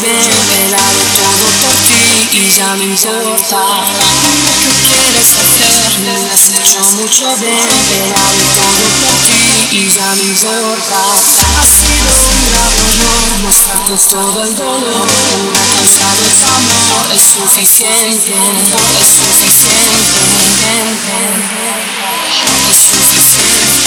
bien, he todo por ti y ya no importa lo que quieres hacer, me has hecho mucho bien, he todo por ti y ya no importa. Ha sido un gran honor mostrarnos todo el dolor, un alcanzado es amor, es suficiente, es suficiente, es suficiente.